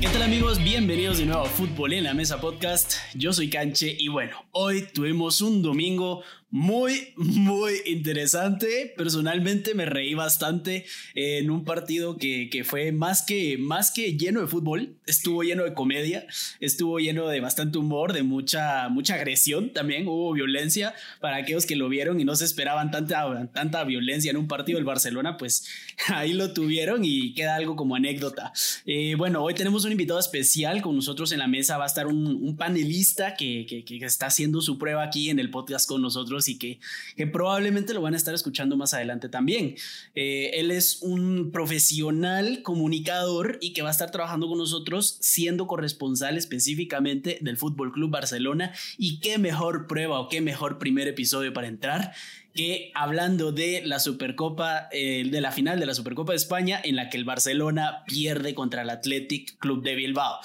¿Qué tal amigos? Bienvenidos de nuevo a Fútbol en la Mesa Podcast. Yo soy Canche y bueno, hoy tuvimos un domingo muy, muy interesante. Personalmente me reí bastante en un partido que, que, fue más que, más que lleno de fútbol, estuvo lleno de comedia, estuvo lleno de bastante humor, de mucha, mucha agresión también, hubo violencia. Para aquellos que lo vieron y no se esperaban tanta, tanta violencia en un partido del Barcelona, pues ahí lo tuvieron y queda algo como anécdota. Eh, bueno, hoy tenemos un invitado especial con nosotros en la mesa, va a estar un, panelista que, que está haciendo su prueba aquí en el podcast con nosotros y que, que probablemente lo van a estar escuchando más adelante también. Eh, él es un profesional comunicador y que va a estar trabajando con nosotros siendo corresponsal específicamente del Fútbol Club Barcelona y qué mejor prueba o qué mejor primer episodio para entrar que hablando de la Supercopa, eh, de la final de la Supercopa de España, en la que el Barcelona pierde contra el Athletic Club de Bilbao.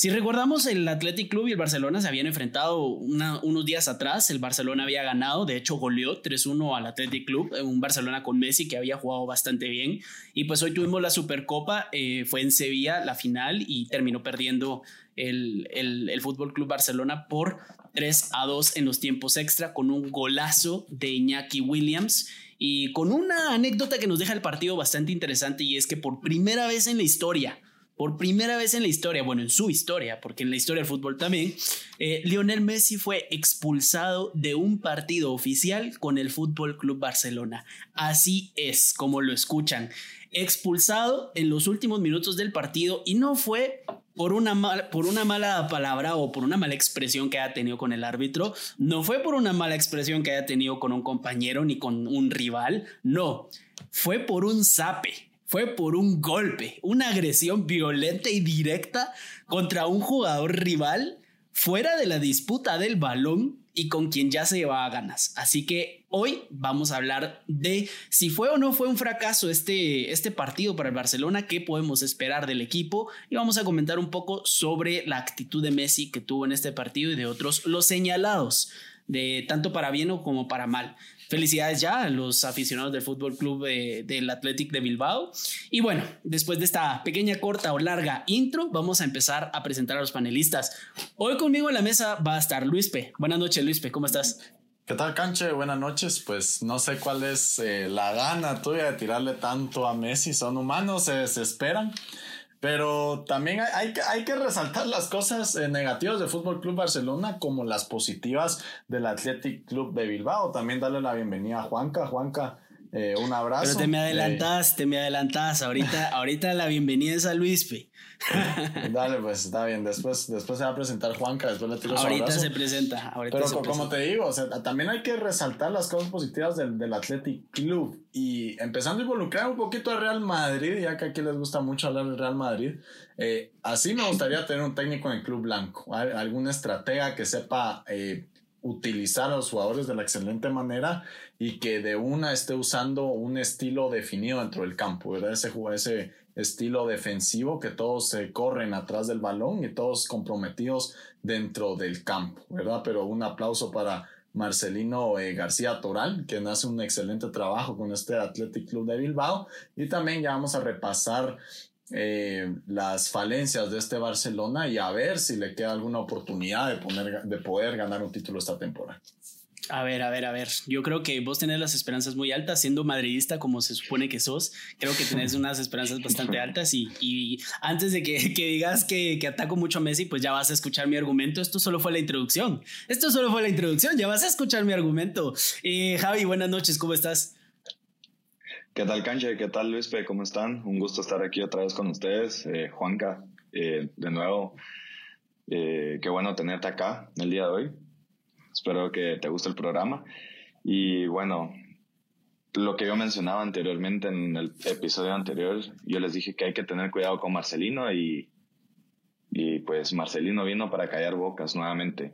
Si recordamos, el Athletic Club y el Barcelona se habían enfrentado unos días atrás. El Barcelona había ganado, de hecho, goleó 3-1 al Athletic Club, un Barcelona con Messi que había jugado bastante bien. Y pues hoy tuvimos la Supercopa, eh, fue en Sevilla la final y terminó perdiendo el, el, el Fútbol Club Barcelona por 3 a 2 en los tiempos extra con un golazo de Iñaki Williams y con una anécdota que nos deja el partido bastante interesante y es que por primera vez en la historia, por primera vez en la historia, bueno, en su historia, porque en la historia del fútbol también, eh, Lionel Messi fue expulsado de un partido oficial con el Fútbol Club Barcelona. Así es, como lo escuchan. Expulsado en los últimos minutos del partido y no fue por una, por una mala palabra o por una mala expresión que haya tenido con el árbitro, no fue por una mala expresión que haya tenido con un compañero ni con un rival, no, fue por un zape, fue por un golpe, una agresión violenta y directa contra un jugador rival fuera de la disputa del balón y con quien ya se llevaba ganas. Así que hoy vamos a hablar de si fue o no fue un fracaso este, este partido para el Barcelona, qué podemos esperar del equipo y vamos a comentar un poco sobre la actitud de Messi que tuvo en este partido y de otros los señalados de tanto para bien o como para mal. Felicidades ya a los aficionados del Fútbol Club del Athletic de Bilbao. Y bueno, después de esta pequeña, corta o larga intro, vamos a empezar a presentar a los panelistas. Hoy conmigo en la mesa va a estar Luispe. Buenas noches, Luispe, ¿cómo estás? ¿Qué tal, Canche? Buenas noches. Pues no sé cuál es eh, la gana tuya de tirarle tanto a Messi. Son humanos, se desesperan. Pero también hay, hay, que resaltar las cosas eh, negativas del Fútbol Club Barcelona como las positivas del Athletic Club de Bilbao. También darle la bienvenida a Juanca. Juanca, eh, un abrazo. Pero te me adelantás, te me adelantás. Ahorita, ahorita la bienvenida es a Luispe. Dale, pues está bien. Después, después se va a presentar Juanca, después le tiro su Ahorita se presenta. Pero como te digo, o sea, también hay que resaltar las cosas positivas del, del Athletic Club. Y empezando a involucrar un poquito al Real Madrid, ya que aquí les gusta mucho hablar del Real Madrid. Eh, así me gustaría tener un técnico en el Club Blanco. Algún estratega que sepa eh, utilizar a los jugadores de la excelente manera y que de una esté usando un estilo definido dentro del campo, ¿verdad? Ese, ese estilo defensivo que todos se corren atrás del balón y todos comprometidos dentro del campo, ¿verdad? Pero un aplauso para Marcelino eh, García Toral, que hace un excelente trabajo con este Athletic Club de Bilbao. Y también ya vamos a repasar eh, las falencias de este Barcelona y a ver si le queda alguna oportunidad de, poner, de poder ganar un título esta temporada. A ver, a ver, a ver. Yo creo que vos tenés las esperanzas muy altas, siendo madridista como se supone que sos. Creo que tenés unas esperanzas bastante altas y, y antes de que, que digas que, que, ataco mucho a Messi, pues ya vas a escuchar mi argumento. Esto solo fue la introducción. Esto solo fue la introducción. Ya vas a escuchar mi argumento. Eh, Javi, buenas noches. ¿Cómo estás? ¿Qué tal, Canche? ¿Qué tal, Luispe? ¿Cómo están? Un gusto estar aquí otra vez con ustedes. Eh, Juanca, eh, de nuevo, eh, qué bueno tenerte acá el día de hoy. Espero que te guste el programa. Y bueno, lo que yo mencionaba anteriormente en el episodio anterior, yo les dije que hay que tener cuidado con Marcelino y, y pues Marcelino vino para callar bocas nuevamente.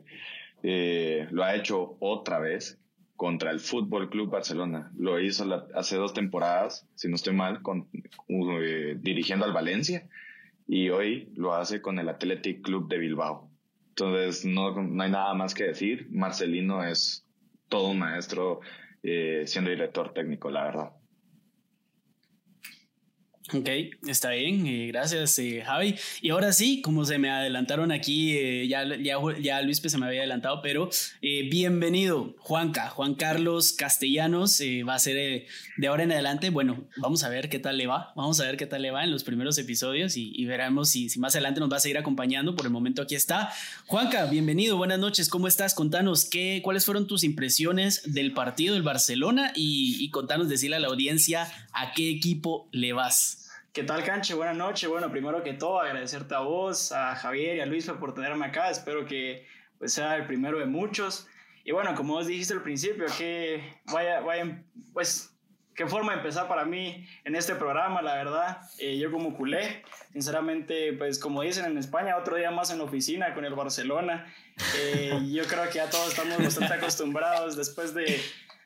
lo ha hecho otra vez contra el Fútbol Club Barcelona. Lo hizo hace dos temporadas, si no estoy mal, con, eh, dirigiendo al Valencia y hoy lo hace con el Athletic Club de Bilbao. Entonces no, no hay nada más que decir. Marcelino es todo un maestro eh, siendo director técnico, la verdad. Ok, está bien, eh, gracias eh, Javi. Y ahora sí, como se me adelantaron aquí, eh, ya, ya, ya Luis se me había adelantado, pero bienvenido Juanca, Juan Carlos Castellanos, va a ser de ahora en adelante, bueno, vamos a ver qué tal le va, vamos a ver qué tal le va en los primeros episodios y, veremos si, si, más adelante nos va a seguir acompañando, por el momento aquí está. Juanca, bienvenido, buenas noches, ¿cómo estás? Contanos, ¿qué, ¿cuáles fueron tus impresiones del partido del Barcelona y, y contanos, decirle a la audiencia a qué equipo le vas? ¿Qué tal, Canche? Buenas noches. Bueno, primero que todo, agradecerte a vos, a Javier y a Luis por tenerme acá. Espero que pues, sea el primero de muchos. Y bueno, como vos dijiste al principio, que vaya, vaya, pues, qué forma de empezar para mí en este programa, la verdad. Eh, yo como culé, sinceramente, pues como dicen en España, otro día más en la oficina con el Barcelona. Eh, yo creo que ya todos estamos bastante acostumbrados después de,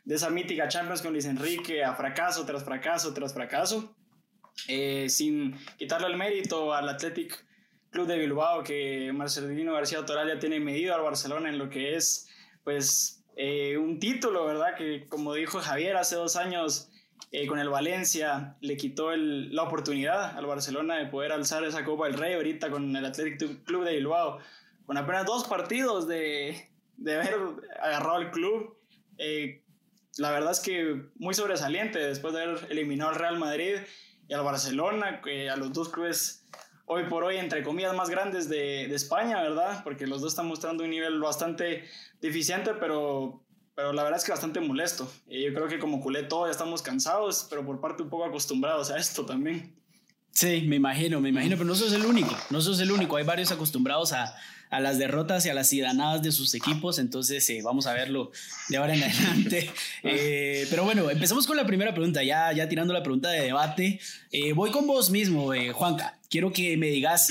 de esa mítica Champions con Luis Enrique a fracaso tras fracaso tras fracaso. Eh, sin quitarle el mérito al Athletic Club de Bilbao, que Marcelino García Toral ya tiene medido al Barcelona en lo que es, pues, eh, un título, ¿verdad? Que como dijo Javier hace dos años eh, con el Valencia, le quitó la oportunidad al Barcelona de poder alzar esa Copa del Rey ahorita con el Athletic Club de Bilbao, con apenas dos partidos de, de haber agarrado al club. la verdad es que muy sobresaliente después de haber eliminado al Real Madrid y al Barcelona, a los dos clubes hoy por hoy, entre comillas, más grandes de, España, ¿verdad? Porque los dos están mostrando un nivel bastante deficiente, pero, pero la verdad es que bastante molesto. Yo creo que como culé todos ya estamos cansados, pero por parte un poco acostumbrados a esto también. Sí, me imagino, me imagino, pero no sos el único, no sos el único, hay varios acostumbrados a, a las derrotas y a las sidanadas de sus equipos, entonces eh, vamos a verlo de ahora en adelante. Eh, pero bueno, empezamos con la primera pregunta, ya, ya tirando la pregunta de debate. Eh, voy con vos mismo, Juanca, quiero que me digas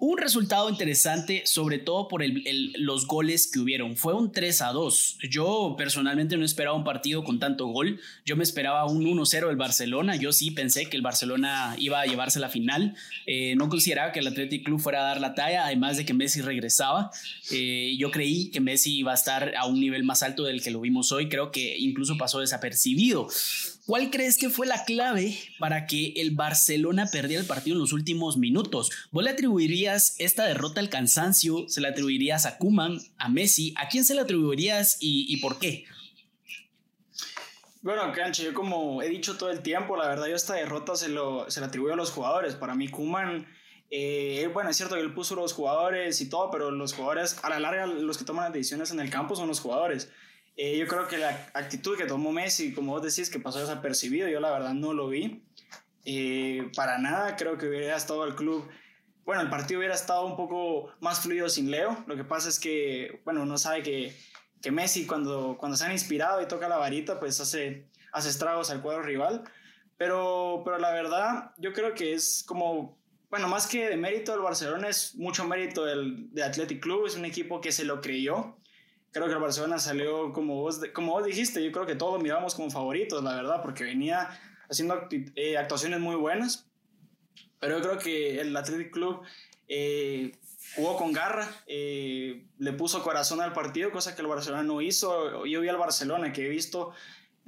un resultado interesante, sobre todo por los goles que hubieron. Fue un 3 a 2. Yo personalmente no esperaba un partido con tanto gol. Yo me esperaba un 1-0 del Barcelona. Yo sí pensé que el Barcelona iba a llevarse la final. Eh, no consideraba que el Athletic Club fuera a dar la talla, además de que Messi regresaba. Eh, yo creí que Messi iba a estar a un nivel más alto del que lo vimos hoy. Creo que incluso pasó desapercibido. ¿Cuál crees que fue la clave para que el Barcelona perdiera el partido en los últimos minutos? ¿Vos le atribuirías esta derrota al cansancio? ¿Se la atribuirías a Kuman, a Messi? ¿A quién se la atribuirías y, por qué? Bueno, Canche, yo como he dicho todo el tiempo, la verdad yo esta derrota se, lo, se la atribuyo a los jugadores. Para mí Kuman, eh, bueno, es cierto que él puso los jugadores y todo, pero los jugadores, a la larga, los que toman las decisiones en el campo son los jugadores. Eh, yo creo que la actitud que tomó Messi, como vos decís, que pasó desapercibido, yo la verdad no lo vi. Eh, para nada, creo que hubiera estado el club, bueno, el partido hubiera estado un poco más fluido sin Leo. Lo que pasa es que, bueno, uno sabe que, que Messi cuando, cuando se han inspirado y toca la varita, pues hace, hace estragos al cuadro rival. Pero, pero la verdad, yo creo que es como, bueno, más que de mérito del Barcelona, es mucho mérito del, del Athletic Club. Es un equipo que se lo creyó creo que el Barcelona salió como vos, como vos dijiste, yo creo que todos miramos como favoritos, la verdad, porque venía haciendo eh, actuaciones muy buenas, pero yo creo que el Athletic Club eh, jugó con garra, eh, le puso corazón al partido, cosa que el Barcelona no hizo. Yo vi al Barcelona que he visto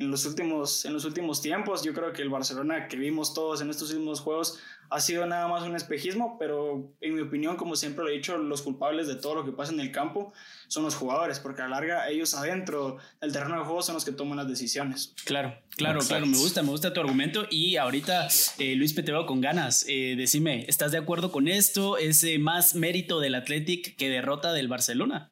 en los últimos, en los últimos tiempos, yo creo que el Barcelona que vimos todos en estos últimos juegos ha sido nada más un espejismo, pero en mi opinión, como siempre lo he dicho, los culpables de todo lo que pasa en el campo son los jugadores, porque a la larga ellos adentro del terreno de juego son los que toman las decisiones. Claro, claro, claro, me gusta, me gusta tu argumento y ahorita eh, Luis Peteo con ganas, eh, decime, ¿estás de acuerdo con esto? ¿Es eh, más mérito del Athletic que derrota del Barcelona?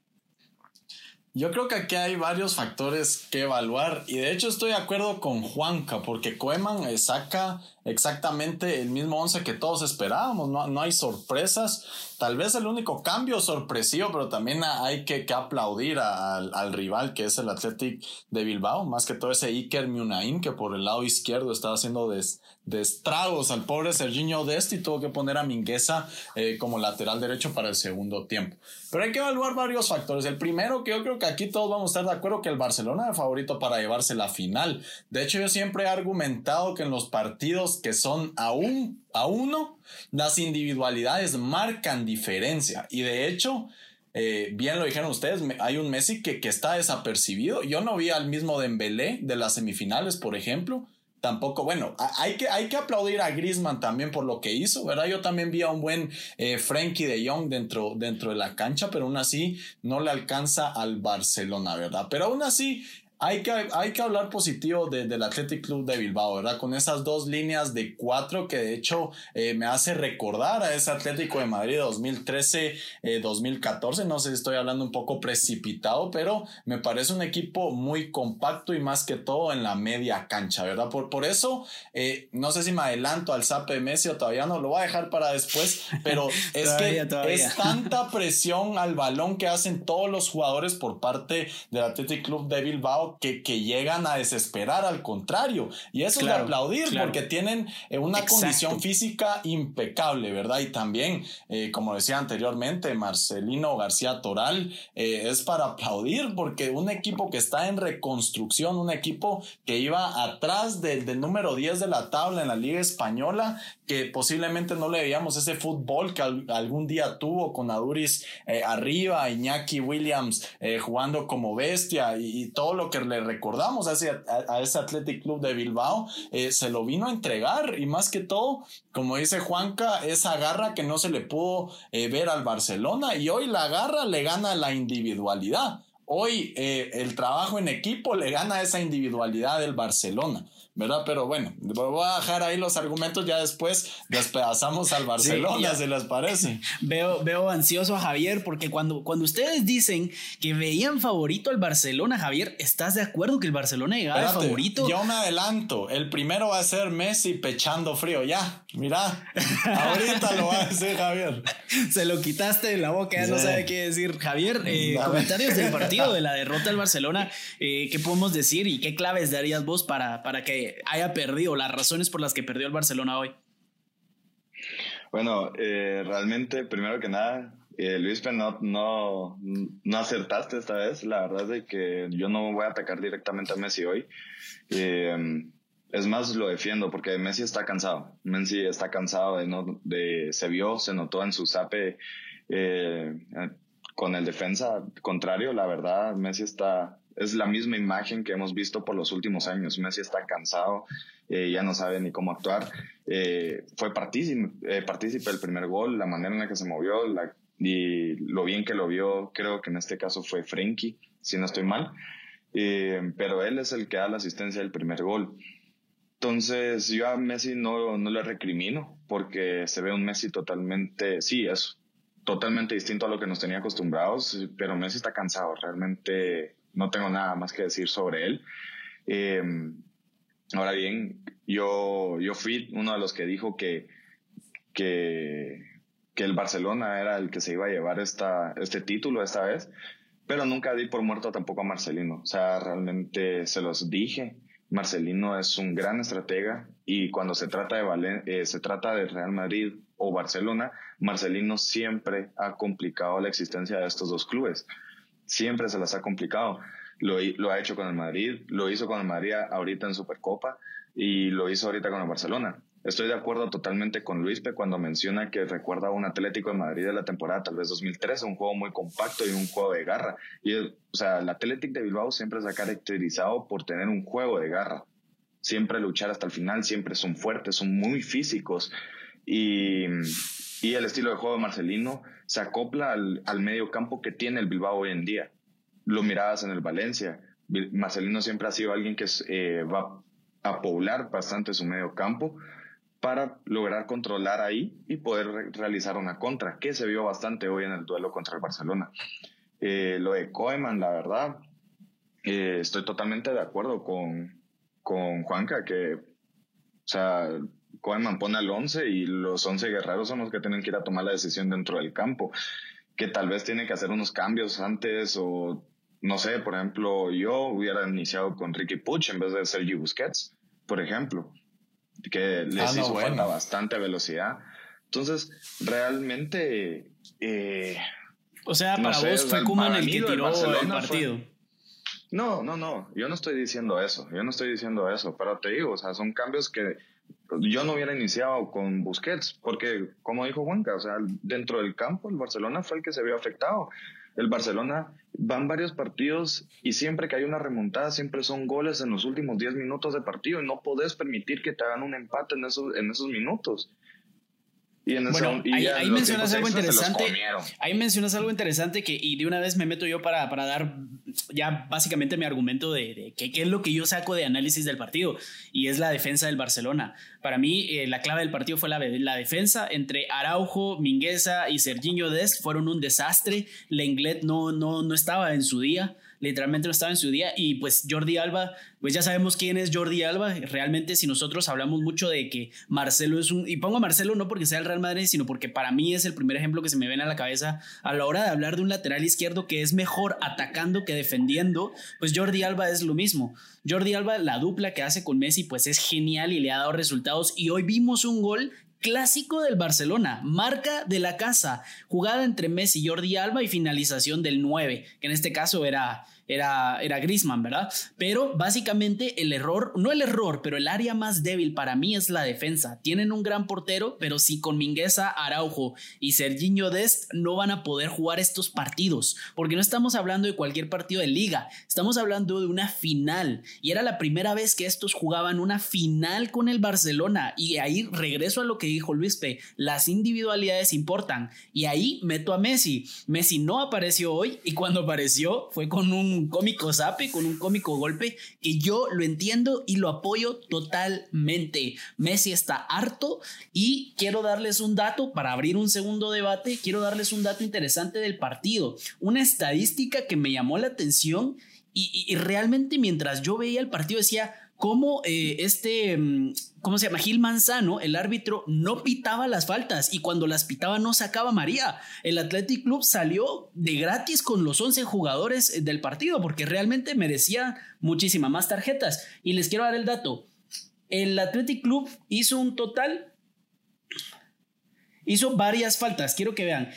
Yo creo que aquí hay varios factores que evaluar y de hecho estoy de acuerdo con Juanca porque Koeman saca exactamente el mismo once que todos esperábamos, no, no hay sorpresas, tal vez el único cambio sorpresivo, pero también hay que, que aplaudir al, al, rival que es el Athletic de Bilbao, más que todo ese Iker Munain que por el lado izquierdo estaba haciendo des, de estragos al pobre Serginho Dest y tuvo que poner a Mingueza eh, como lateral derecho para el segundo tiempo. Pero hay que evaluar varios factores. El primero, que yo creo que aquí todos vamos a estar de acuerdo que el Barcelona es el favorito para llevarse la final. De hecho, yo siempre he argumentado que en los partidos que son a, un, a uno, las individualidades marcan diferencia. Y de hecho, eh, bien lo dijeron ustedes, hay un Messi que, que está desapercibido. Yo no vi al mismo Dembélé de las semifinales, por ejemplo tampoco, bueno, hay que, hay que aplaudir a Griezmann también por lo que hizo, ¿verdad? Yo también vi a un buen eh, Frankie de Jong dentro, dentro de la cancha, pero aún así no le alcanza al Barcelona, ¿verdad? Pero aún así hay que, hay que hablar positivo del Athletic Club de Bilbao, ¿verdad? Con esas dos líneas de cuatro que de hecho eh, me hace recordar a ese Atlético de Madrid 2013-2014. Eh, no sé si estoy hablando un poco precipitado, pero me parece un equipo muy compacto y más que todo en la media cancha, ¿verdad? Por, por eso, eh, no sé si me adelanto al Zape de Messi o todavía no, lo voy a dejar para después, pero es que es tanta presión al balón que hacen todos los jugadores por parte del Athletic Club de Bilbao que, llegan a desesperar al contrario. Y eso es de aplaudir porque tienen eh, una condición física impecable, ¿verdad? Y también, eh, como decía anteriormente, Marcelino García Toral eh, es para aplaudir porque un equipo que está en reconstrucción, un equipo que iba atrás del, del número 10 de la tabla en la Liga Española, que posiblemente no le veíamos ese fútbol que algún día tuvo con Aduris arriba, Iñaki Williams jugando como bestia y, todo lo que le recordamos a ese, a, ese Athletic Club de Bilbao, eh, se lo vino a entregar y más que todo, como dice Juanca, esa garra que no se le pudo eh, ver al Barcelona y hoy la garra le gana la individualidad. Hoy eh, el trabajo en equipo le gana esa individualidad del Barcelona. ¿Verdad? Pero bueno, voy a dejar ahí los argumentos, ya después despedazamos al Barcelona, si les parece. Veo, veo ansioso a Javier, porque cuando, cuando ustedes dicen que veían favorito al Barcelona, Javier, ¿estás de acuerdo que el Barcelona llegaba favorito? Yo me adelanto, el primero va a ser Messi pechando frío, ya, mira, ahorita lo va a decir Javier. Se lo quitaste de la boca, ya no sabe qué decir. Javier, eh, comentarios del partido, de la derrota del Barcelona, eh, ¿qué podemos decir y qué claves darías vos para, para que haya perdido, las razones por las que perdió el Barcelona hoy. Bueno, eh, realmente, primero que nada, eh, Luis, no, no, no acertaste esta vez. La verdad es que yo no voy a atacar directamente a Messi hoy. Eh, es más, lo defiendo porque Messi está cansado. Messi está cansado de no, de, se vio, se notó en su zape con el defensa contrario. La verdad, Messi está, es la misma imagen que hemos visto por los últimos años. Messi está cansado, eh, ya no sabe ni cómo actuar. Eh, fue partícipe, eh, partícipe del primer gol, la manera en la que se movió y lo bien que lo vio, creo que en este caso fue Frenkie, si no estoy mal. pero él es el que da la asistencia del primer gol. Entonces yo a Messi no, no le recrimino porque se ve un Messi totalmente, sí, es totalmente distinto a lo que nos tenía acostumbrados, pero Messi está cansado, realmente no tengo nada más que decir sobre él. Eh, ahora bien, yo, yo fui uno de los que dijo que, que, que, el Barcelona era el que se iba a llevar esta, este título esta vez, pero nunca di por muerto tampoco a Marcelino. O sea, realmente se los dije. Marcelino es un gran estratega y cuando se trata de, eh, se trata de Real Madrid o Barcelona, Marcelino siempre ha complicado la existencia de estos dos clubes siempre se las ha complicado. Lo, ha hecho con el Madrid, lo hizo con el Madrid ahorita en Supercopa y lo hizo ahorita con el Barcelona. Estoy de acuerdo totalmente con Luispe cuando menciona que recuerda a un Atlético de Madrid de la temporada tal vez 2013, un juego muy compacto y un juego de garra. Y, o sea, el Atlético de Bilbao siempre se ha caracterizado por tener un juego de garra. Siempre luchar hasta el final, siempre son fuertes, son muy físicos. Y, y el estilo de juego de Marcelino se acopla al, al, medio campo que tiene el Bilbao hoy en día. Lo mirabas en el Valencia. Marcelino siempre ha sido alguien que eh, va a poblar bastante su medio campo para lograr controlar ahí y poder realizar una contra, que se vio bastante hoy en el duelo contra el Barcelona. Eh, lo de Koeman, la verdad, eh, estoy totalmente de acuerdo con, con Juanca, que, o sea, Koeman pone al 11 y los 11 guerreros son los que tienen que ir a tomar la decisión dentro del campo, que tal vez tiene que hacer unos cambios antes o no sé, por ejemplo, yo hubiera iniciado con Ricky Puch en vez de Sergio Busquets, por ejemplo, que les ah, hizo falta bastante velocidad. Entonces, realmente... Eh, o sea, para vos fue Kuman el que tiró el partido. no, no, no, yo no estoy diciendo eso, yo no estoy diciendo eso, pero te digo, o sea, son cambios que yo no hubiera iniciado con Busquets, porque como dijo Juanca, o sea, dentro del campo el Barcelona fue el que se vio afectado. El Barcelona van varios partidos y siempre que hay una remontada, siempre son goles en los últimos 10 minutos de partido y no podés permitir que te hagan un empate en esos, en esos minutos bueno, ahí, mencionas algo interesante. Ahí mencionas algo interesante que, y de una vez me meto yo para, para dar ya básicamente mi argumento de, qué es lo que yo saco de análisis del partido, y es la defensa del Barcelona. Para mí, eh, la clave del partido fue la, la defensa entre Araujo, Mingueza y Serginho Dest, fueron un desastre. Lenglet no, no, no estaba en su día literalmente no estaba en su día. Y pues Jordi Alba, pues ya sabemos quién es Jordi Alba. Realmente si nosotros hablamos mucho de que Marcelo es un, y pongo a Marcelo no porque sea el Real Madrid, sino porque para mí es el primer ejemplo que se me viene a la cabeza a la hora de hablar de un lateral izquierdo que es mejor atacando que defendiendo, pues Jordi Alba es lo mismo. Jordi Alba, la dupla que hace con Messi, pues es genial y le ha dado resultados. Y hoy vimos un gol clásico del Barcelona, marca de la casa, jugada entre Messi Jordi Alba y finalización del 9, que en este caso era era, era Grisman, ¿verdad? Pero básicamente el error, no el error, pero el área más débil para mí es la defensa. Tienen un gran portero, pero si con Mingueza, Araujo y Serginho Dest no van a poder jugar estos partidos, porque no estamos hablando de cualquier partido de liga, estamos hablando de una final y era la primera vez que estos jugaban una final con el Barcelona y ahí regreso a lo que dijo Luis P, las individualidades importan y ahí meto a Messi. Messi no apareció hoy y cuando apareció fue con un cómico zape, con un cómico golpe, que yo lo entiendo y lo apoyo totalmente. Messi está harto y quiero darles un dato para abrir un segundo debate, quiero darles un dato interesante del partido, una estadística que me llamó la atención y realmente mientras yo veía el partido decía, cómo eh, este, mm, ¿cómo se llama? Gil Manzano, el árbitro, no pitaba las faltas y cuando las pitaba no sacaba María. El Athletic Club salió de gratis con los 11 jugadores eh, del partido porque realmente merecía muchísimas más tarjetas. Y les quiero dar el dato. El Athletic Club hizo un total, hizo varias faltas, quiero que vean.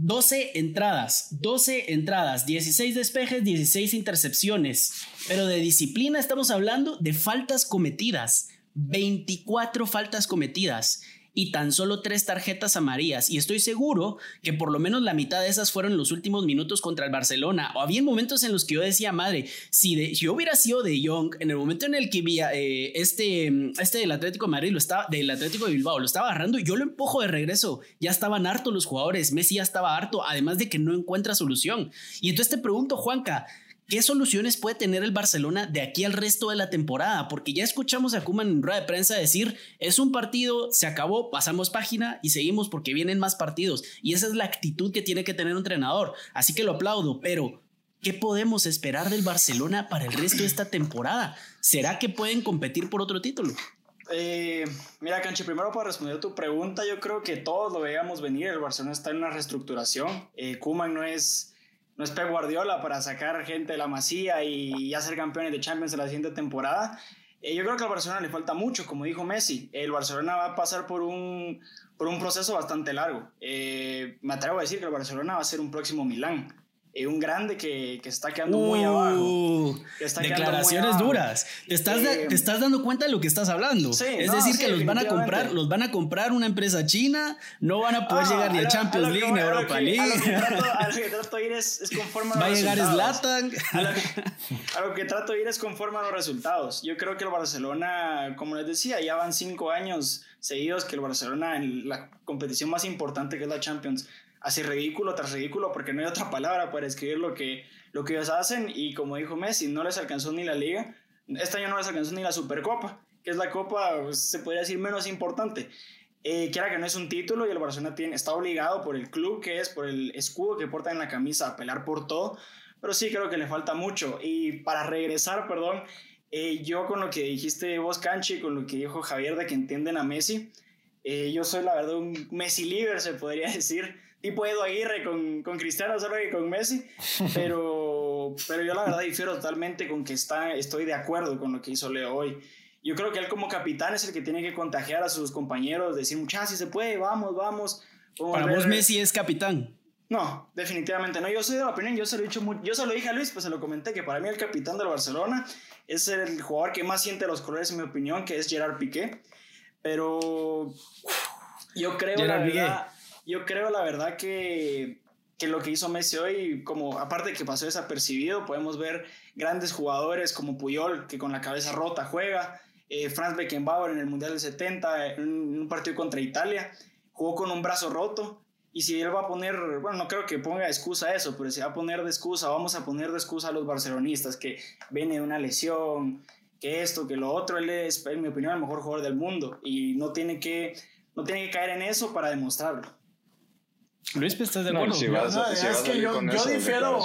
12 entradas, 12 entradas, 16 despejes, 16 intercepciones. Pero de disciplina estamos hablando de faltas cometidas. 24 faltas cometidas y tan solo tres tarjetas amarillas. Y estoy seguro que por lo menos la mitad de esas fueron los últimos minutos contra el Barcelona. O había momentos en los que yo decía, madre, si, de, yo hubiera sido de Young, en el momento en el que vi, eh, este, este del Atlético de Madrid, lo estaba, del Atlético de Bilbao, lo estaba agarrando, yo lo empujo de regreso. Ya estaban hartos los jugadores, Messi ya estaba harto, además de que no encuentra solución. Y entonces te pregunto, Juanca, ¿Qué soluciones puede tener el Barcelona de aquí al resto de la temporada? Porque ya escuchamos a Kuman en rueda de prensa decir, es un partido, se acabó, pasamos página y seguimos porque vienen más partidos. Y esa es la actitud que tiene que tener un entrenador. Así que lo aplaudo, pero ¿qué podemos esperar del Barcelona para el resto de esta temporada? ¿Será que pueden competir por otro título? Eh, mira, Canchi, primero para responder a tu pregunta, yo creo que todos lo veíamos venir. El Barcelona está en una reestructuración. Eh, Kuman no es no es Pep Guardiola para sacar gente de la masía y ya campeones de Champions en la siguiente temporada. Eh, yo creo que al Barcelona le falta mucho, como dijo Messi. El Barcelona va a pasar por un, por un proceso bastante largo. Eh, me atrevo a decir que el Barcelona va a ser un próximo Milán. Eh, un grande que, que está quedando muy abajo. Uh, declaraciones duras. ¿Te estás, ¿Te eh, estás dando cuenta de lo que estás hablando? es decir, que los van a comprar, los van a comprar una empresa china, no van a poder ah, llegar ni a Champions League ni a Europa League. A lo que trato, de ir es, es conforme a los Va a llegar Zlatan. A lo, que, trato de ir es conforme a los resultados. Yo creo que el Barcelona, como les decía, ya van cinco años seguidos que el Barcelona en la competición más importante que es la Champions así ridículo tras ridículo, porque no hay otra palabra para escribir lo que, lo que ellos hacen. Y como dijo Messi, no les alcanzó ni la liga. Este año no les alcanzó ni la Supercopa, que es la copa, pues, se podría decir, menos importante. Eh, quiera que no es un título y el Barcelona tiene, está obligado por el club que es, por el escudo que porta en la camisa a pelear por todo. Pero sí creo que le falta mucho. Y para regresar, perdón, eh, yo con lo que dijiste vos, Canchi, con lo que dijo Javier de que entienden a Messi, eh, yo soy la verdad un Messi libre, se podría decir tipo Edu Aguirre con, con Cristiano, solo que con Messi, pero, pero yo la verdad difiero totalmente con que está, estoy de acuerdo con lo que hizo Leo hoy. Yo creo que él como capitán es el que tiene que contagiar a sus compañeros, decir, muchachos, si se puede, vamos, vamos. Para vos Messi es capitán. No, definitivamente no. Yo soy de la opinión, yo se lo he dicho, yo se lo dije a Luis, pues se lo comenté, que para mí el capitán del Barcelona es el jugador que más siente los colores, en mi opinión, que es Gerard Piqué. pero yo creo la verdad, yo creo la verdad que, que lo que hizo Messi hoy, como aparte de que pasó desapercibido, podemos ver grandes jugadores como Puyol, que con la cabeza rota juega, eh, Franz Beckenbauer en el Mundial del 70, en un partido contra Italia, jugó con un brazo roto. Y si él va a poner, bueno, no creo que ponga excusa a eso, pero si va a poner de excusa, vamos a poner de excusa a los barcelonistas que viene de una lesión, que esto, que lo otro, él es, en mi opinión, el mejor jugador del mundo y no tiene que, no tiene que caer en eso para demostrarlo. Luis, pues, ¿estás de acuerdo? es que yo, yo difiero.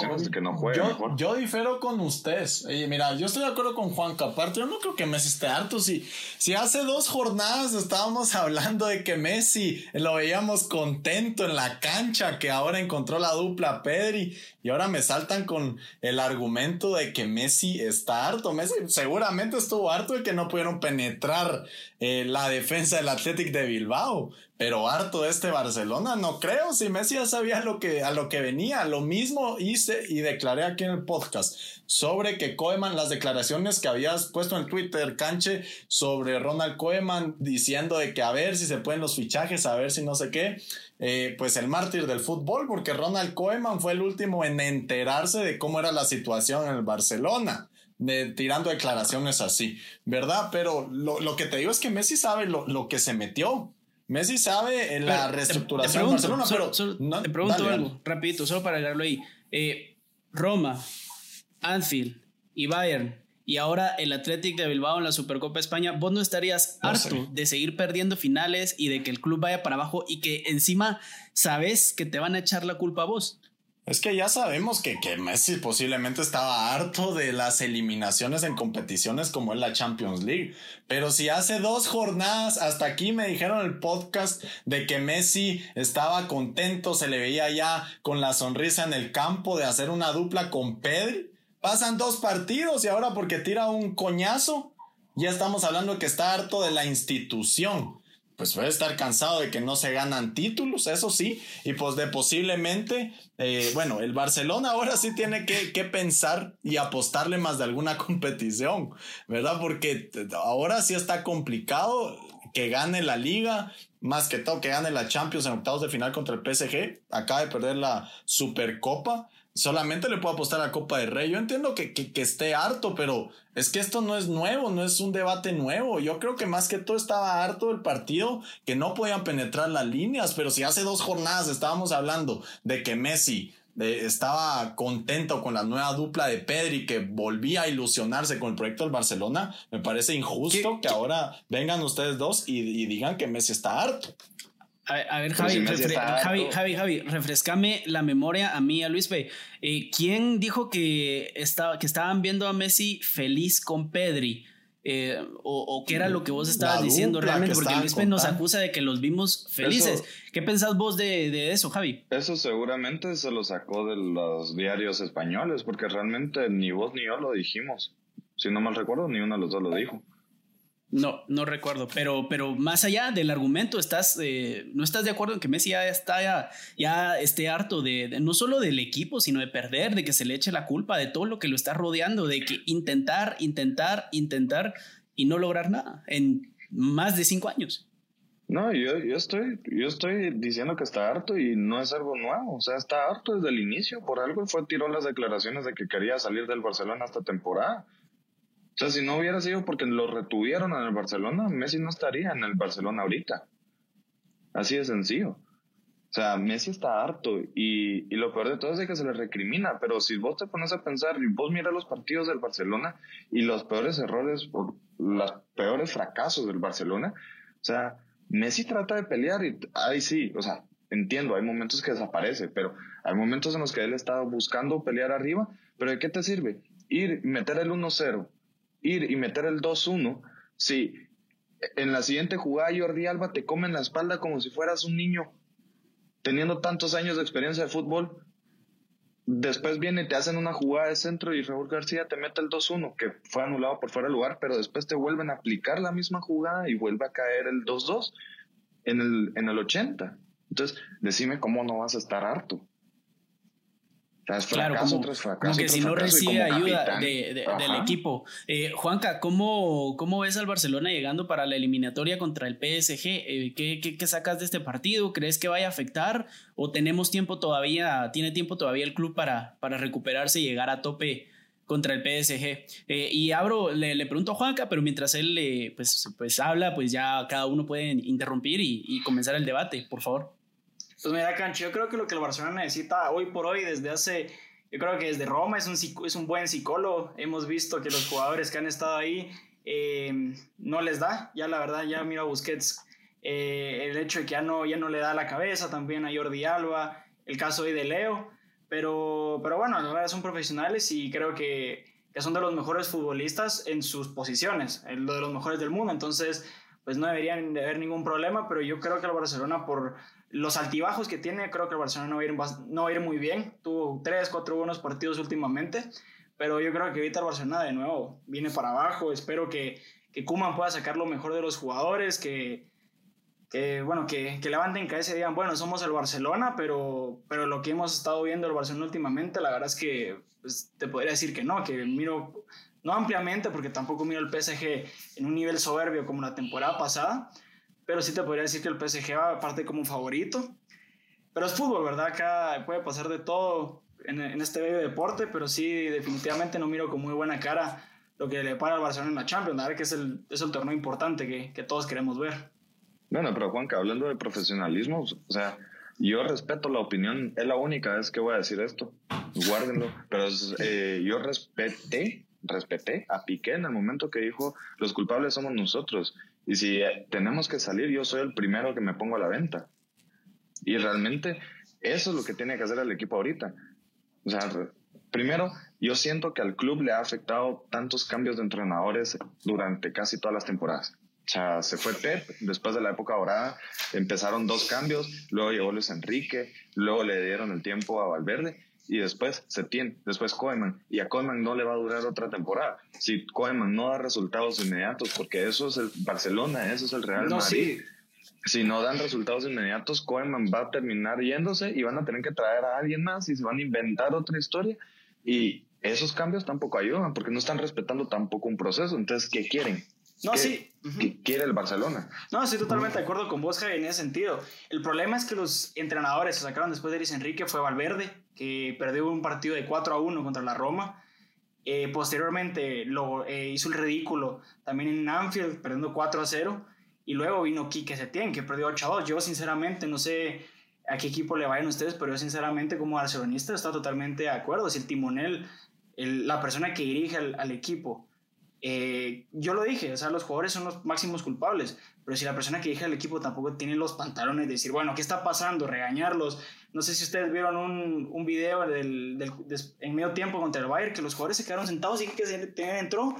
yo, yo, difiero con ustedes. Y mira, yo estoy de acuerdo con Juan Caparte. Yo no creo que Messi esté harto. Si, si hace dos jornadas estábamos hablando de que Messi lo veíamos contento en la cancha, que ahora encontró la dupla Pedri, y ahora me saltan con el argumento de que Messi está harto. Messi seguramente estuvo harto de que no pudieron penetrar eh, la defensa del Athletic de Bilbao. Pero harto de este Barcelona, no creo. Si Messi ya sabía lo que, a lo que venía, lo mismo hice y declaré aquí en el podcast sobre que Koeman, las declaraciones que habías puesto en Twitter, Canche, sobre Ronald Koeman diciendo de que a ver si se pueden los fichajes, a ver si no sé qué. Eh, pues el mártir del fútbol, porque Ronald Koeman fue el último en enterarse de cómo era la situación en el Barcelona. De, tirando declaraciones así, ¿verdad? Pero lo, que te digo es que Messi sabe lo, que se metió. Messi sabe en la reestructuración de Barcelona, pero te pregunto algo, rapidito, solo para agregarlo ahí. Eh, Roma, Anfield y Bayern y ahora el Athletic de Bilbao en la Supercopa España, vos no estarías harto de seguir perdiendo finales y de que el club vaya para abajo y que encima sabes que te van a echar la culpa a vos. Es que ya sabemos que, que Messi posiblemente estaba harto de las eliminaciones en competiciones como es la Champions League. Pero si hace dos jornadas hasta aquí me dijeron el podcast de que Messi estaba contento, se le veía ya con la sonrisa en el campo de hacer una dupla con Pedri Pasan dos partidos y ahora porque tira un coñazo, ya estamos hablando que está harto de la institución. Pues puede estar cansado de que no se ganan títulos, eso sí, y pues de posiblemente, eh, bueno, el Barcelona ahora sí tiene que, que pensar y apostarle más de alguna competición, ¿verdad? Porque ahora sí está complicado que gane la liga, más que todo que gane la Champions en octavos de final contra el PSG, acaba de perder la Supercopa solamente le puedo apostar a Copa de Rey. Yo entiendo que, que, esté harto, pero es que esto no es nuevo, no es un debate nuevo. Yo creo que más que todo estaba harto del partido, que no podían penetrar las líneas, pero si hace dos jornadas estábamos hablando de que Messi eh, estaba contento con la nueva dupla de Pedri que volvía a ilusionarse con el proyecto del Barcelona, me parece injusto que ahora vengan ustedes dos y, y digan que Messi está harto. A, ver, Javi, Javi, Javi, Javi, refrescame la memoria a mí, a Luis P. Eh, ¿Quién dijo que, estaba, que estaban viendo a Messi feliz con Pedri? Eh, o, qué era lo que vos estabas diciendo realmente, porque Luis P nos acusa de que los vimos felices. ¿Qué pensás vos de, de, eso, Javi? Eso seguramente se lo sacó de los diarios españoles, porque realmente ni vos ni yo lo dijimos. Si no mal recuerdo, ni uno de los dos lo dijo. No, no recuerdo, pero, pero más allá del argumento, estás, eh, no estás de acuerdo en que Messi ya está ya, ya esté harto de, no solo del equipo, sino de perder, de que se le eche la culpa de todo lo que lo está rodeando, de que intentar, intentar, intentar y no lograr nada en más de cinco años. No, yo, yo estoy, yo estoy diciendo que está harto y no es algo nuevo, o sea, está harto desde el inicio, por algo fue tiró las declaraciones de que quería salir del Barcelona esta temporada o sea, si no hubiera sido porque lo retuvieron en el Barcelona, Messi no estaría en el Barcelona ahorita. Así de sencillo. O sea, Messi está harto y, y, lo peor de todo es que se le recrimina, pero si vos te pones a pensar y vos miras los partidos del Barcelona y los peores errores los peores fracasos del Barcelona, o sea, Messi trata de pelear y ahí sí, o sea, entiendo, hay momentos que desaparece, pero hay momentos en los que él está buscando pelear arriba, pero ¿de qué te sirve? Ir, meter el 1-0, ir y meter el 2-1 si en la siguiente jugada Jordi Alba te come en la espalda como si fueras un niño teniendo tantos años de experiencia de fútbol. Después viene y te hacen una jugada de centro y Raúl García te mete el 2-1, que fue anulado por fuera de lugar, pero después te vuelven a aplicar la misma jugada y vuelve a caer el 2-2 en el, en el 80. Entonces, decime cómo no vas a estar harto. Claro, como, que si no recibe ayuda del equipo. Eh, Juanca, ¿cómo, ¿cómo ves al Barcelona llegando para la eliminatoria contra el PSG? Eh, ¿qué, qué, sacas de este partido? ¿Crees que vaya a afectar? ¿O tenemos tiempo todavía, tiene tiempo todavía el club para, para recuperarse y llegar a tope contra el PSG? Eh, y abro, le, le, pregunto a Juanca, pero mientras él pues, pues habla, pues ya cada uno puede interrumpir y, y comenzar el debate, por favor. Pues mira, Cancho, yo creo que lo que el Barcelona necesita hoy por hoy, desde hace, yo creo que desde Roma es un, es un buen psicólogo. Hemos visto que los jugadores que han estado ahí eh, no les da. Ya la verdad, ya mira Busquets, eh, el hecho de que ya no, ya no le da la cabeza, también a Jordi Alba, el caso hoy de Leo. Pero, pero bueno, la verdad son profesionales y creo que, que son de los mejores futbolistas en sus posiciones, de los mejores del mundo. Entonces, pues no deberían de haber ningún problema, pero yo creo que el Barcelona por los altibajos que tiene, creo que el Barcelona no va a ir, no va muy bien. Tuvo tres, cuatro buenos partidos últimamente, pero yo creo que ahorita el Barcelona de nuevo viene para abajo. Espero que, que Kuman pueda sacar lo mejor de los jugadores, que, que bueno, que, que, levanten cabeza y digan, bueno, somos el Barcelona, pero, pero lo que hemos estado viendo el Barcelona últimamente, la verdad es que pues, te podría decir que no, que miro, no ampliamente, porque tampoco miro el PSG en un nivel soberbio como la temporada pasada, pero sí te podría decir que el PSG va aparte como favorito. Pero es fútbol, ¿verdad? Acá puede pasar de todo en, en este bello deporte, pero sí, definitivamente no miro con muy buena cara lo que le para al Barcelona en la Champions, ¿verdad? Que es el, es el torneo importante que, que todos queremos ver. Bueno, pero Juanca, hablando de profesionalismo, o sea, yo respeto la opinión, es la única vez que voy a decir esto, guárdenlo, pero eh, yo respeté, respeté a Piqué en el momento que dijo, los culpables somos nosotros. Y si eh, tenemos que salir, yo soy el primero que me pongo a la venta. Y realmente eso es lo que tiene que hacer el equipo ahorita. O sea, primero, yo siento que al club le ha afectado tantos cambios de entrenadores durante casi todas las temporadas. O sea, se fue Pep, después de la época dorada empezaron dos cambios, luego llegó Luis Enrique, luego le dieron el tiempo a Valverde y después Setién, después Koeman. Y a Koeman no le va a durar otra temporada. Si Koeman no da resultados inmediatos, porque eso es el Barcelona, eso es el Real Madrid. Si no dan resultados inmediatos, Koeman va a terminar yéndose y van a tener que traer a alguien más y se van a inventar otra historia. Y esos cambios tampoco ayudan porque no están respetando tampoco un proceso. Entonces, ¿qué quieren? No, sí. ¿Qué quiere el Barcelona? No, estoy totalmente de acuerdo con vos, Javi, en ese sentido. El problema es que los entrenadores que sacaron después de Luis Enrique fue Valverde, que perdió un partido de 4 a 1 contra la Roma. Eh, posteriormente lo, eh, hizo el ridículo también en Anfield, perdiendo 4 a 0. Y luego vino Quique Setién, que perdió 8 a 2. Yo, sinceramente, no sé a qué equipo le vayan ustedes, pero yo, sinceramente, como barcelonista, estoy totalmente de acuerdo. Si el timonel, la persona que dirige al equipo, eh, yo lo dije, o sea, los jugadores son los máximos culpables, pero si la persona que dirige al equipo tampoco tiene los pantalones de decir, bueno, ¿qué está pasando? Regañarlos. No sé si ustedes vieron un, un video del, del, en medio tiempo contra el Bayern, que los jugadores se quedaron sentados y que se entró,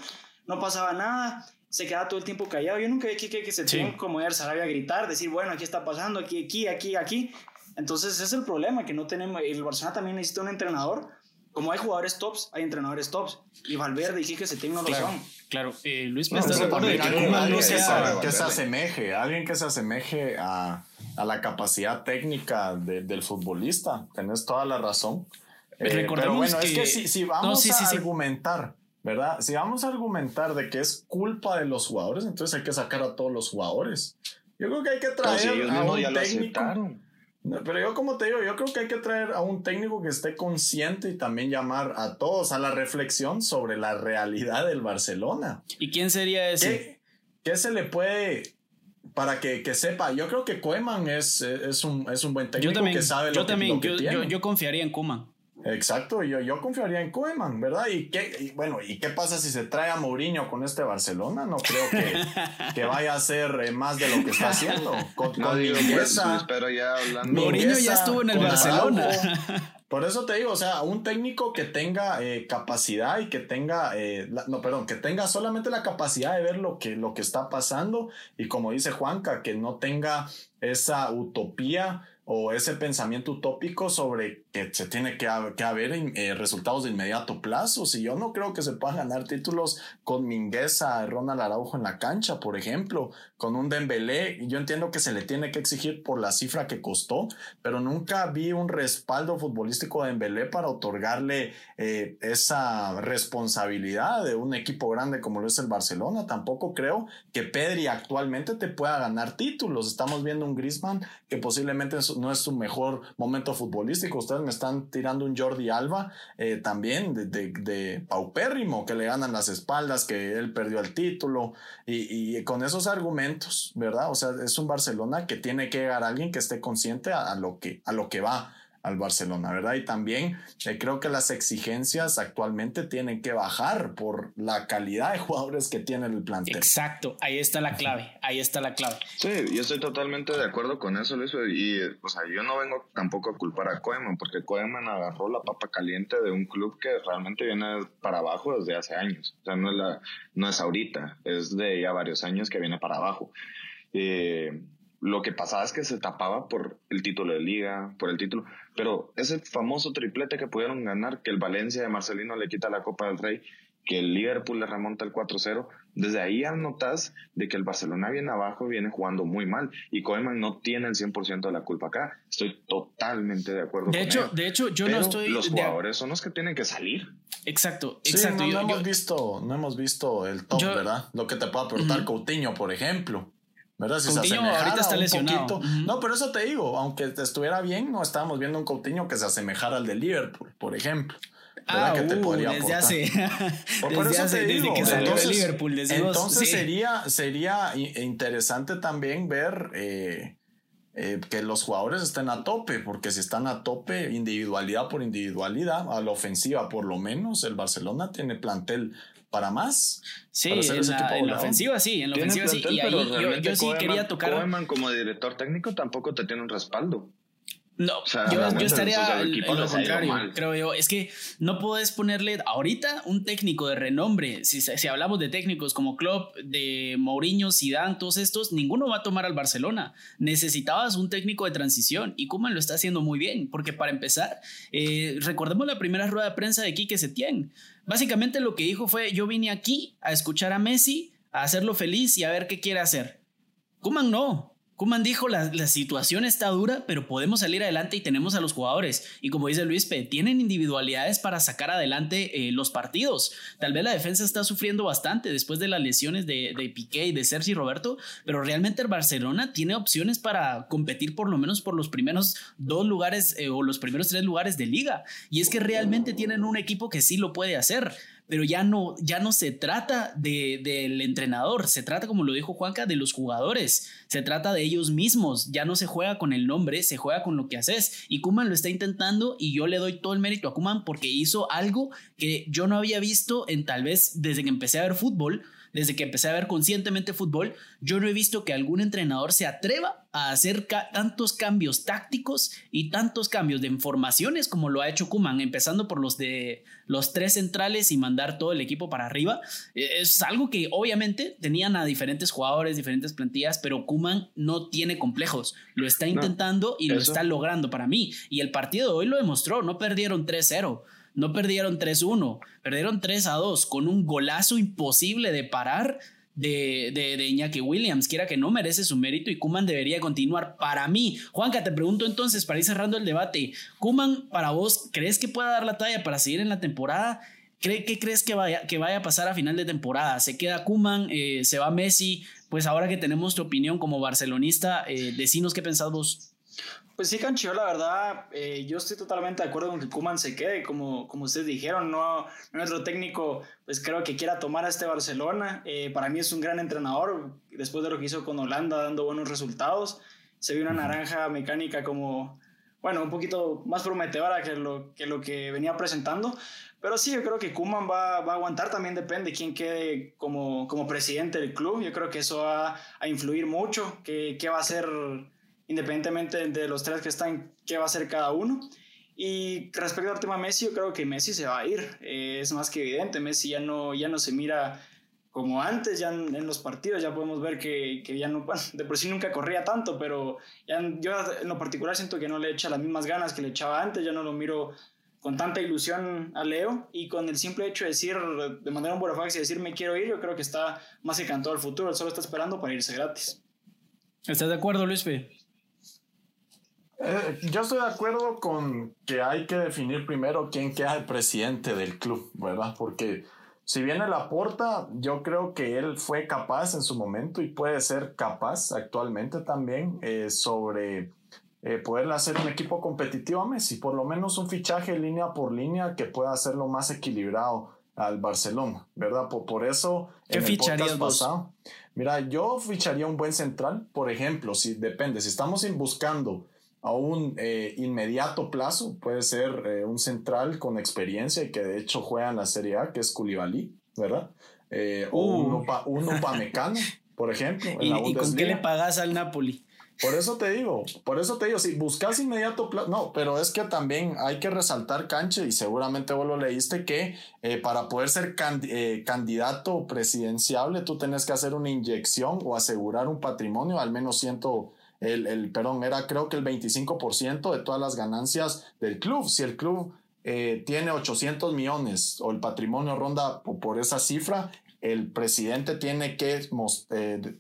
no pasaba nada, se quedaba todo el tiempo callado. Yo nunca vi que, que, se sí. como ir Sarabia a gritar, decir, bueno, aquí está pasando, aquí, aquí, aquí, aquí. Entonces ese es el problema, que no tenemos, el Barcelona también necesita un entrenador como hay jugadores tops, hay entrenadores tops. Y Valverde y Quique se tienen una claro, Claro, eh, Luis, ¿me estás de acuerdo que alguien, no sea, que se asemeje, alguien que se asemeje a, a la capacidad técnica de, del futbolista. Tenés toda la razón. Eh, pero bueno, que... es que si, si vamos no, sí, a sí, argumentar, ¿verdad? Si vamos a argumentar de que es culpa de los jugadores, entonces hay que sacar a todos los jugadores. Yo creo que hay que traer a un técnico. Pero yo como te digo, yo creo que hay que traer a un técnico que esté consciente y también llamar a todos a la reflexión sobre la realidad del Barcelona. ¿Y quién sería ese? ¿Qué, se le puede para que, que, sepa? Yo creo que Koeman es, es, un, es un buen técnico que sabe lo yo también, que, yo, yo, confiaría en Koeman. Exacto, yo, yo confiaría en Koeman, ¿verdad? ¿Y qué, bueno, ¿y qué pasa si se trae a Mourinho con este Barcelona? No creo que, que vaya a ser eh, más de lo que está haciendo. Con, no con digo, pues, pero ya hablando. Mourinho ya estuvo en el Barcelona. Por eso te digo, o sea, un técnico que tenga eh, capacidad y que tenga, eh, no, perdón, que tenga solamente la capacidad de ver lo que, lo que está pasando y como dice Juanca, que no tenga esa utopía o ese pensamiento utópico sobre que se tiene que, que haber eh, resultados de inmediato plazo. Si yo no creo que se puedan ganar títulos con Mingueza, Ronald Araujo en la cancha, por ejemplo, con un Dembélé, yo entiendo que se le tiene que exigir por la cifra que costó, pero nunca vi un respaldo futbolístico de Dembélé para otorgarle eh, esa responsabilidad de un equipo grande como lo es el Barcelona. Tampoco creo que Pedri actualmente te pueda ganar títulos. Estamos viendo un Griezmann que posiblemente no es su mejor momento futbolístico. Ustedes me están tirando un Jordi Alba eh, también de, paupérrimo, que le ganan las espaldas, que él perdió el título. Y, y, con esos argumentos, ¿verdad? O sea, es un Barcelona que tiene que llegar a alguien que esté consciente a, lo, que, a lo que va al Barcelona, ¿verdad? Y también eh, creo que las exigencias actualmente tienen que bajar por la calidad de jugadores que tiene el plantel. Exacto, ahí está la clave, ahí está la clave. Sí, yo estoy totalmente de acuerdo con eso, Luis, y o sea, yo no vengo tampoco a culpar a Koeman, porque Koeman agarró la papa caliente de un club que realmente viene para abajo desde hace años, o sea, no es, la, no es ahorita, es de ya varios años que viene para abajo. Eh, lo que pasaba es que se tapaba por el título de liga, por el título, pero ese famoso triplete que pudieron ganar, que el Valencia de Marcelino le quita la Copa del Rey, que el Liverpool le remonta el 4-0, desde ahí ya notas de que el Barcelona viene abajo y viene jugando muy mal y Koeman no tiene el 100% de la culpa acá. Estoy totalmente de acuerdo de hecho, De hecho, yo no estoy... Los jugadores son los que tienen que salir. Exacto, exacto. no, hemos visto, no hemos visto el top, ¿verdad? Lo que te puede aportar Coutinho, por ejemplo. ¿Verdad? Si Coutinho se ahorita está lesionado. No, pero eso te digo, aunque estuviera bien, no estábamos viendo un Coutinho que se asemejara al de Liverpool, por ejemplo. Ah, que te uh, podría desde hace, por, eso te digo, que salió entonces, de Liverpool. entonces sería, sería interesante también ver eh, eh, que los jugadores estén a tope, porque si están a tope, individualidad por individualidad, a la ofensiva por lo menos, el Barcelona tiene plantel para más. Sí, en, la, ofensiva sí, en la ofensiva sí. Y ahí yo, sí quería tocar. Koeman como director técnico tampoco te tiene un respaldo. No, yo, estaría en lo contrario, creo yo. Es que no puedes ponerle ahorita un técnico de renombre. Si, si hablamos de técnicos como Klopp, de Mourinho, Zidane, todos estos, ninguno va a tomar al Barcelona. Necesitabas un técnico de transición y Kuman lo está haciendo muy bien. Porque para empezar, eh, recordemos la primera rueda de prensa de Quique Setién. Básicamente lo que dijo fue: Yo vine aquí a escuchar a Messi, a hacerlo feliz y a ver qué quiere hacer. Kuman no, Kuman dijo, la, la, situación está dura, pero podemos salir adelante y tenemos a los jugadores. Y como dice Luis, tienen individualidades para sacar adelante eh, los partidos. Tal vez la defensa está sufriendo bastante después de las lesiones de, de Piqué y de Sergi Roberto, pero realmente el Barcelona tiene opciones para competir por lo menos por los primeros dos lugares eh, o los primeros tres lugares de liga. Y es que realmente tienen un equipo que sí lo puede hacer pero ya no, ya no se trata de, del entrenador, se trata, como lo dijo Juanca, de los jugadores, se trata de ellos mismos, ya no se juega con el nombre, se juega con lo que haces. Y Kuman lo está intentando y yo le doy todo el mérito a Kuman porque hizo algo que yo no había visto en tal vez desde que empecé a ver fútbol, desde que empecé a ver conscientemente fútbol, yo no he visto que algún entrenador se atreva a hacer tantos cambios tácticos y tantos cambios de informaciones como lo ha hecho Kuman, empezando por los de los tres centrales y mandar todo el equipo para arriba. E, es algo que obviamente tenían a diferentes jugadores, diferentes plantillas, pero Kuman no tiene complejos. Lo está intentando y lo está logrando para mí. Y el partido de hoy lo demostró, no perdieron 3-0. No perdieron 3-1, perdieron 3-2 con un golazo imposible de parar de, de, Iñaki Williams, quiera que no merece su mérito y Kuman debería continuar. Para mí, Juanca, te pregunto entonces, para ir cerrando el debate, Kuman, para vos, ¿crees que pueda dar la talla para seguir en la temporada? ¿Qué crees que vaya, que vaya a pasar a final de temporada? ¿Se queda Kuman? Eh, ¿Se va Messi? Pues ahora que tenemos tu opinión como barcelonista, eh, decinos qué pensás vos. Pues sí, Cancho, la verdad, eh, yo estoy totalmente de acuerdo con que Kuman se quede, como, como ustedes dijeron, no, nuestro técnico, pues creo que quiera tomar a este Barcelona. Eh, para mí es un gran entrenador, después de lo que hizo con Holanda, dando buenos resultados. Se vio una naranja mecánica como, bueno, un poquito más prometedora que lo que, lo que venía presentando. Pero sí, yo creo que Kuman va, va, a aguantar, también depende quién quede como, como presidente del club. Yo creo que eso va a influir mucho, qué, va a ser independientemente de los tres que están, qué va a hacer cada uno. Y respecto al tema Messi, yo creo que Messi se va a ir. Eh, es más que evidente, Messi ya no, ya no se mira como antes, ya en, los partidos ya podemos ver que, que, ya no, de por sí nunca corría tanto, pero ya, yo en lo particular siento que no le echa las mismas ganas que le echaba antes, ya no lo miro con tanta ilusión a Leo y con el simple hecho de decir, de mandar un Burofax y decir me quiero ir, yo creo que está más encantado al futuro, él solo está esperando para irse gratis. ¿Estás de acuerdo, Luis P? Eh, yo estoy de acuerdo con que hay que definir primero quién queda el presidente del club, ¿verdad? Porque si viene la porta, yo creo que él fue capaz en su momento y puede ser capaz actualmente también eh, sobre eh, poder hacer un equipo competitivo a Messi, por lo menos un fichaje línea por línea que pueda hacerlo más equilibrado al Barcelona, ¿verdad? Por, por eso... ¿Qué ficharías pasado, Mira, yo ficharía un buen central, por ejemplo, si depende, si estamos buscando a un eh, inmediato plazo, puede ser eh, un central con experiencia y que de hecho juega en la Serie A, que es Koulibaly, ¿verdad? Eh, o un, uh. un Upamecano, por ejemplo. En la ¿Y con qué le pagas al Napoli? Por eso te digo, por eso te digo, si buscas inmediato plazo, no, pero es que también hay que resaltar, Canche, y seguramente vos lo leíste, que para poder ser candidato presidenciable tú tenés que hacer una inyección o asegurar un patrimonio, al menos ciento el, el perdón, era creo que el 25% de todas las ganancias del club. Si el club eh, tiene 800 millones o el patrimonio ronda por, esa cifra, el presidente tiene que eh,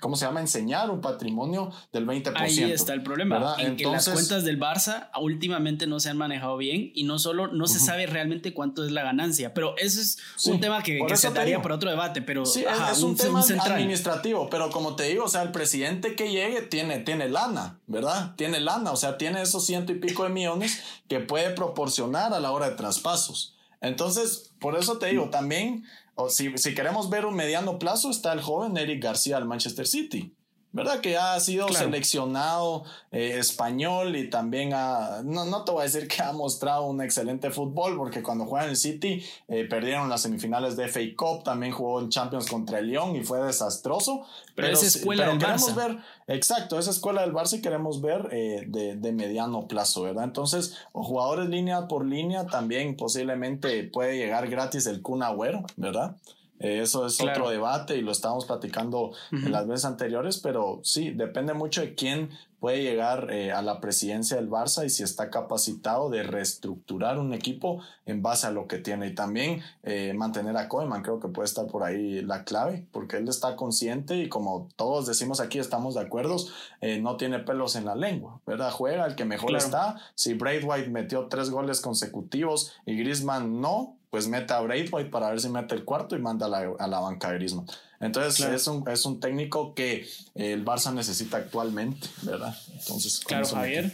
¿cómo se llama? Enseñar un patrimonio del 20%. Ahí está el problema, en que las cuentas del Barça últimamente no se han manejado bien y no solo no se sabe realmente cuánto es la ganancia, pero eso es un tema que, se daría por otro debate, pero sí, es un, tema administrativo, pero como te digo, o sea, el presidente que llegue tiene, tiene lana, ¿verdad? Tiene lana, o sea, tiene esos ciento y pico de millones que puede proporcionar a la hora de traspasos. Entonces, por eso te digo, también si, si queremos ver un mediano plazo, está el joven Eric García del Manchester City. ¿Verdad? Que ha sido seleccionado eh, español y también ha, no, no te voy a decir que ha mostrado un excelente fútbol, porque cuando juega en el City eh, perdieron las semifinales de FA Cup, también jugó en Champions contra el Lyon y fue desastroso. Pero, esa escuela del queremos ver, exacto, esa escuela del Barça y queremos ver eh, de, de, mediano plazo, ¿verdad? Entonces, jugadores línea por línea también posiblemente puede llegar gratis el Kun Agüero, ¿verdad? Eso es otro debate y lo estábamos platicando en las veces anteriores, pero sí, depende mucho de quién puede llegar eh, a la presidencia del Barça y si está capacitado de reestructurar un equipo en base a lo que tiene. Y también eh, mantener a Koeman, creo que puede estar por ahí la clave, porque él está consciente y como todos decimos aquí, estamos de acuerdo, eh, no tiene pelos en la lengua, ¿verdad? Juega el que mejor está. Si Braithwaite metió tres goles consecutivos y Griezmann no, pues mete a Braithwaite para ver si mete el cuarto y manda a la, a la banca de Griezmann. Entonces es, un, es un técnico que el Barça necesita actualmente, ¿verdad? Entonces, claro, Javier.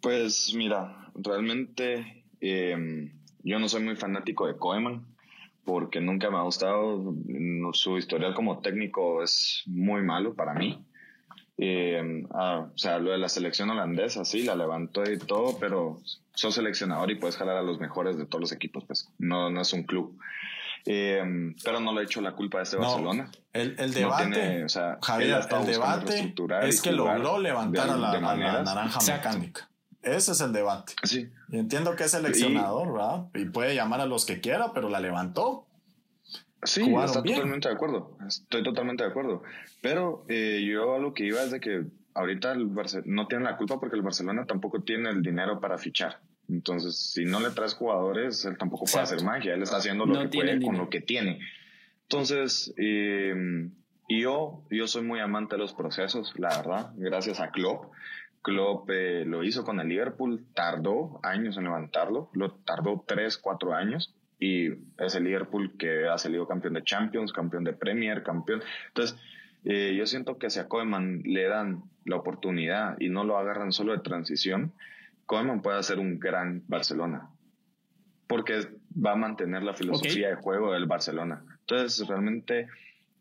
Pues mira, realmente em, yo no soy muy fanático de Koeman porque nunca me ha gustado. Su historial como técnico es muy malo para mí. Eh, o sea, lo de la selección holandesa, sí, la levantó y todo, pero sos seleccionador y puedes jalar a los mejores de todos los equipos, pues no, no es un club. Eh, pero no le he hecho la culpa a este Barcelona. El, el debate, o sea, Javier, el debate es que logró levantar a, la, naranja mecánica. Ese es el debate. Sí. Y entiendo que es seleccionador, ¿verdad? Y puede llamar a los que quiera, pero la levantó. Sí, está totalmente de acuerdo. Estoy totalmente de acuerdo. Pero eh, yo lo que iba es de que ahorita el no tiene la culpa porque el Barcelona tampoco tiene el dinero para fichar. Entonces, si no le traes jugadores, él tampoco puede hacer magia. Él está haciendo lo que puede con lo que tiene. Entonces, eh, yo, yo soy muy amante de los procesos, la verdad, gracias a Klopp. Klopp eh, lo hizo con el Liverpool, tardó años en levantarlo, lo tardó tres, cuatro años y es el Liverpool que ha salido campeón de Champions, campeón de Premier, campeón. Entonces, eh, yo siento que si a Koeman le dan la oportunidad y no lo agarran solo de transición, Koeman puede hacer un gran Barcelona. Porque va a mantener la filosofía de juego del Barcelona. Entonces, realmente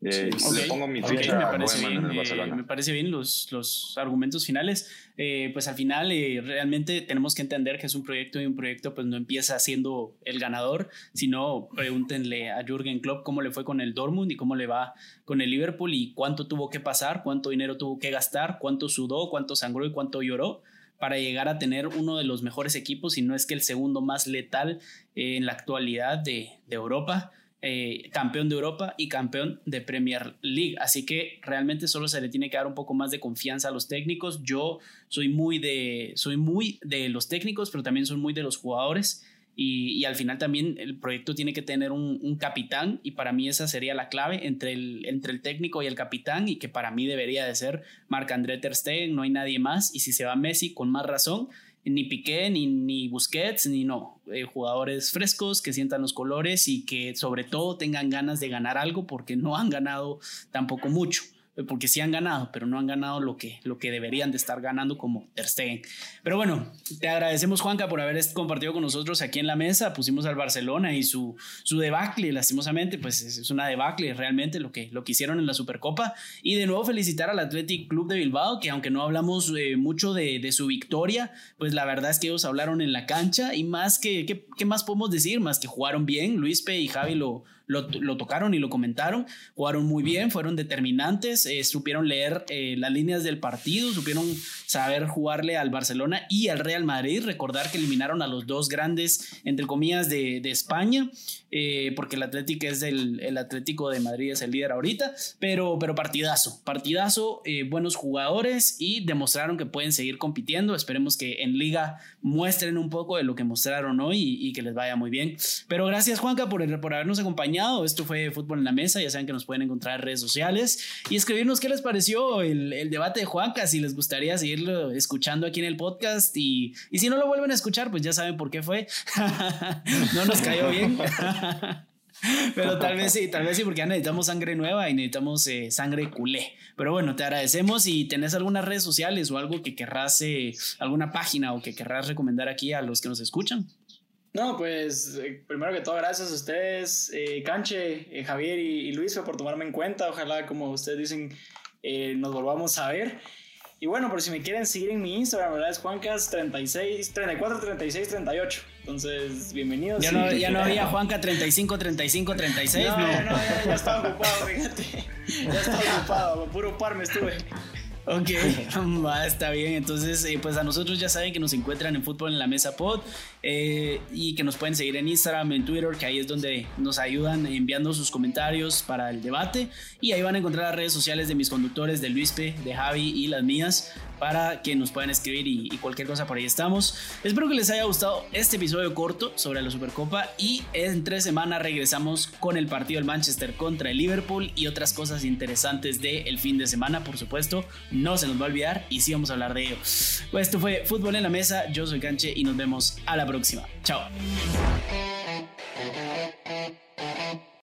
eh, le pongo mi ficha me, parece bien, eh, me parece bien los, los argumentos finales. Eh, pues al final realmente tenemos que entender que es un proyecto y un proyecto pues no empieza siendo el ganador, sino pregúntenle a Jürgen Klopp cómo le fue con el Dortmund y cómo le va con el Liverpool y cuánto tuvo que pasar, cuánto dinero tuvo que gastar, cuánto sudó, cuánto sangró y cuánto lloró para llegar a tener uno de los mejores equipos, y no es que el segundo más letal en la actualidad de, de Europa. Eh, campeón de Europa y campeón de Premier League. Así que realmente solo se le tiene que dar un poco más de confianza a los técnicos. Yo soy muy de, soy muy de los técnicos, pero también soy muy de los jugadores. Y, al final también el proyecto tiene que tener un, capitán y para mí esa sería la clave entre el, entre el técnico y el capitán y que para mí debería de ser Marc-André Ter no hay nadie más y si se va Messi con más razón ni Piqué, ni, ni Busquets, ni no. Eh, jugadores frescos que sientan los colores y que sobre todo tengan ganas de ganar algo porque no han ganado tampoco mucho porque sí han ganado, pero no han ganado lo que, lo que deberían de estar ganando como Ter Stegen. Pero bueno, te agradecemos Juanca por haber compartido con nosotros aquí en la mesa, pusimos al Barcelona y su, su debacle, lastimosamente, pues es una debacle realmente lo que, lo que hicieron en la Supercopa. Y de nuevo felicitar al Athletic Club de Bilbao, que aunque no hablamos eh, mucho de, de, su victoria, pues la verdad es que ellos hablaron en la cancha y más que, ¿qué, qué más podemos decir? Más que jugaron bien, Luispe y Javi lo, lo, tocaron y lo comentaron, jugaron muy bien, fueron determinantes, eh, supieron leer eh, las líneas del partido, supieron saber jugarle al Barcelona y al Real Madrid, recordar que eliminaron a los dos grandes, entre comillas, de, de España, eh, porque el Atlético es el, el, Atlético de Madrid es el líder ahorita, pero, pero partidazo, partidazo, buenos jugadores y demostraron que pueden seguir compitiendo, esperemos que en liga muestren un poco de lo que mostraron hoy y, y que les vaya muy bien. Pero gracias Juanca por, por habernos acompañado esto fue Fútbol en la Mesa. Ya saben que nos pueden encontrar en redes sociales y escribirnos qué les pareció el, debate de Juanca, si les gustaría seguirlo escuchando aquí en el podcast. Y, si no lo vuelven a escuchar, pues ya saben por qué fue. no nos cayó bien. Pero tal vez sí, tal vez sí, porque ya necesitamos sangre nueva y necesitamos eh, sangre culé. Pero bueno, te agradecemos y tenés algunas redes sociales o algo que querrás, eh, alguna página o que querrás recomendar aquí a los que nos escuchan. No, pues eh, primero que todo, gracias a ustedes, eh, Canche, eh, Javier y, Luis, por tomarme en cuenta. Ojalá, como ustedes dicen, nos volvamos a ver. Y bueno, por si me quieren seguir en mi Instagram, ¿verdad? Es Juancas36, 34, 36, 38. Entonces, bienvenidos. Ya no, ya no había Juanca 35, 35, 36. No, no, no ya, ya, estaba ocupado, fíjate. Ya estaba ocupado, puro par me estuve. Ok, va, está bien. Entonces, eh, pues a nosotros ya saben que nos encuentran en Fútbol en la Mesa Pod eh, y que nos pueden seguir en Instagram, en Twitter, que ahí es donde nos ayudan enviando sus comentarios para el debate. Y ahí van a encontrar las redes sociales de mis conductores, de Luispe, de Javi y las mías, para que nos puedan escribir y, cualquier cosa por ahí estamos. Espero que les haya gustado este episodio corto sobre la Supercopa y en tres semanas regresamos con el partido del Manchester contra el Liverpool y otras cosas interesantes del fin de semana, por supuesto no se nos va a olvidar y sí vamos a hablar de ello. Pues esto fue Fútbol en la Mesa, yo soy Canche y nos vemos a la próxima. Chao.